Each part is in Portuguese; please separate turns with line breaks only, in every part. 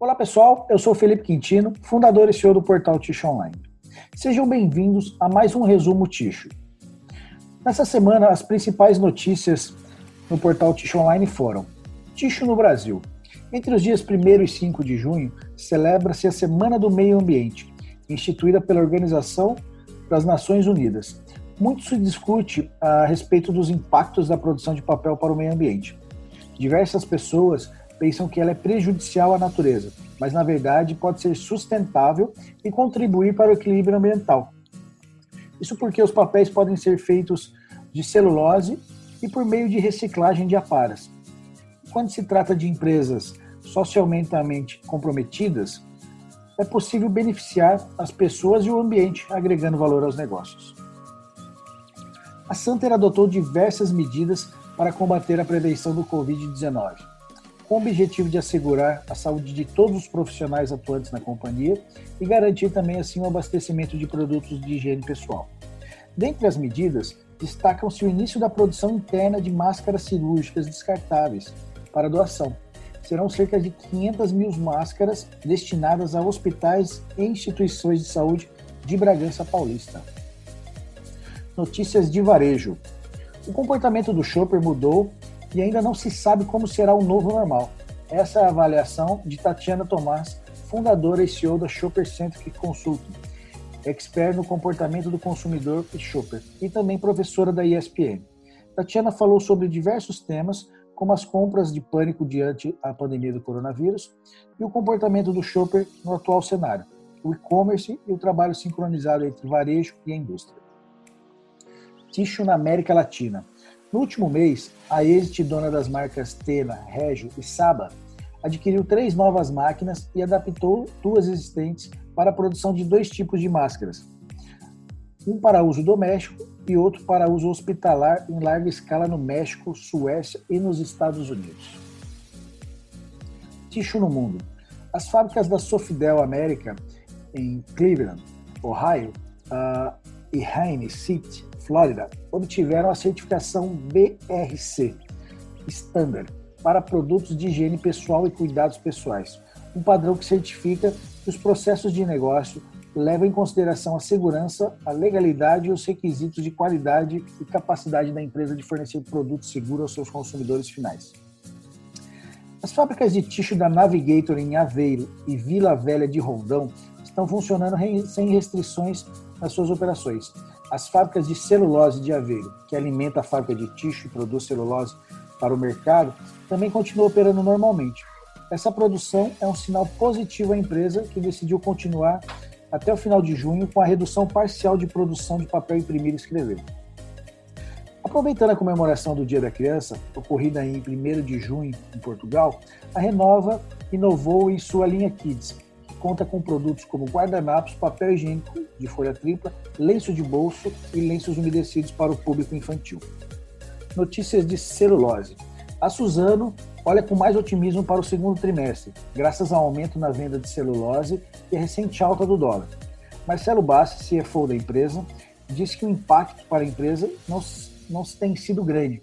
Olá pessoal, eu sou Felipe Quintino, fundador e CEO do portal Ticho Online. Sejam bem-vindos a mais um resumo Ticho. Nessa semana, as principais notícias no portal Ticho Online foram: Ticho no Brasil. Entre os dias 1 e 5 de junho, celebra-se a Semana do Meio Ambiente, instituída pela Organização das Nações Unidas. Muito se discute a respeito dos impactos da produção de papel para o meio ambiente. Diversas pessoas pensam que ela é prejudicial à natureza, mas na verdade pode ser sustentável e contribuir para o equilíbrio ambiental. Isso porque os papéis podem ser feitos de celulose e por meio de reciclagem de aparas. Quando se trata de empresas socialmente comprometidas, é possível beneficiar as pessoas e o ambiente, agregando valor aos negócios. A Santer adotou diversas medidas para combater a prevenção do Covid-19 com o objetivo de assegurar a saúde de todos os profissionais atuantes na companhia e garantir também assim o abastecimento de produtos de higiene pessoal. Dentre as medidas, destacam-se o início da produção interna de máscaras cirúrgicas descartáveis para doação. Serão cerca de 500 mil máscaras destinadas a hospitais e instituições de saúde de Bragança Paulista. Notícias de varejo. O comportamento do shopper mudou e ainda não se sabe como será o novo normal. Essa é a avaliação de Tatiana Tomás, fundadora e CEO da Shopper Centric Consulting, expert no comportamento do consumidor e shopper, e também professora da ESPN. Tatiana falou sobre diversos temas, como as compras de pânico diante a pandemia do coronavírus e o comportamento do shopper no atual cenário, o e-commerce e o trabalho sincronizado entre varejo e a indústria. Ticho na América Latina. No último mês, a Exit, dona das marcas Tena, Regio e Saba, adquiriu três novas máquinas e adaptou duas existentes para a produção de dois tipos de máscaras. Um para uso doméstico e outro para uso hospitalar em larga escala no México, Suécia e nos Estados Unidos. Ticho no mundo. As fábricas da Sofidel América em Cleveland, Ohio, uh, e Haines City, Flórida, obtiveram a certificação BRC Standard para produtos de higiene pessoal e cuidados pessoais, um padrão que certifica que os processos de negócio levam em consideração a segurança, a legalidade e os requisitos de qualidade e capacidade da empresa de fornecer produtos seguros aos seus consumidores finais. As fábricas de tixo da Navigator em Aveiro e Vila Velha de Rondão estão funcionando sem restrições nas suas operações, as fábricas de celulose de Aveiro, que alimenta a fábrica de tixo e produz celulose para o mercado, também continua operando normalmente. Essa produção é um sinal positivo à empresa que decidiu continuar até o final de junho com a redução parcial de produção de papel imprimido e escrever. Aproveitando a comemoração do Dia da Criança, ocorrida em 1 de junho em Portugal, a Renova inovou em sua linha Kids, conta com produtos como guardanapos, papel higiênico de folha tripla, lenço de bolso e lenços umedecidos para o público infantil. Notícias de celulose. A Suzano olha com mais otimismo para o segundo trimestre, graças ao aumento na venda de celulose e a recente alta do dólar. Marcelo Bassi, CFO da empresa, disse que o impacto para a empresa não, não tem sido grande,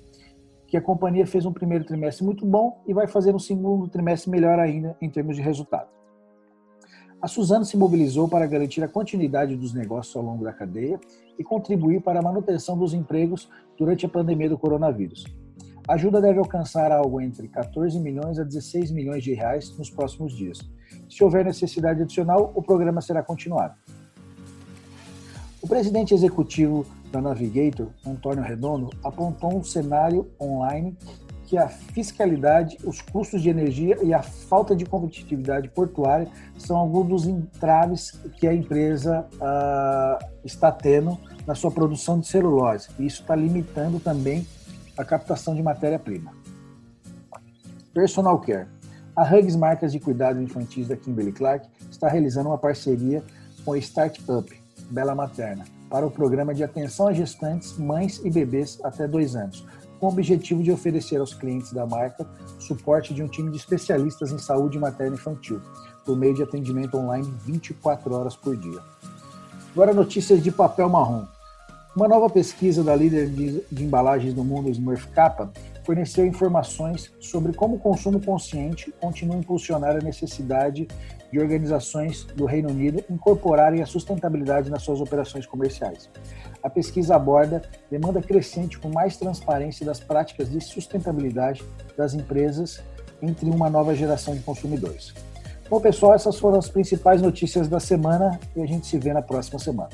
que a companhia fez um primeiro trimestre muito bom e vai fazer um segundo trimestre melhor ainda em termos de resultado. A Suzano se mobilizou para garantir a continuidade dos negócios ao longo da cadeia e contribuir para a manutenção dos empregos durante a pandemia do coronavírus. A ajuda deve alcançar algo entre 14 milhões a 16 milhões de reais nos próximos dias. Se houver necessidade adicional, o programa será continuado. O presidente executivo da Navigator, Antônio Redondo, apontou um cenário online que a fiscalidade, os custos de energia e a falta de competitividade portuária são alguns dos entraves que a empresa uh, está tendo na sua produção de celulose. E isso está limitando também a captação de matéria-prima. Personal Care. A Hugs Marcas de Cuidado Infantis da Kimberly Clark está realizando uma parceria com a Startup Bela Materna para o programa de atenção a gestantes, mães e bebês até dois anos, com o objetivo de oferecer aos clientes da marca suporte de um time de especialistas em saúde materna infantil, por meio de atendimento online 24 horas por dia. Agora notícias de papel marrom. Uma nova pesquisa da líder de, de embalagens do mundo, Smurf Kappa, forneceu informações sobre como o consumo consciente continua a impulsionar a necessidade de organizações do Reino Unido incorporarem a sustentabilidade nas suas operações comerciais. A pesquisa aborda demanda crescente por mais transparência das práticas de sustentabilidade das empresas entre uma nova geração de consumidores. Bom, pessoal, essas foram as principais notícias da semana e a gente se vê na próxima semana.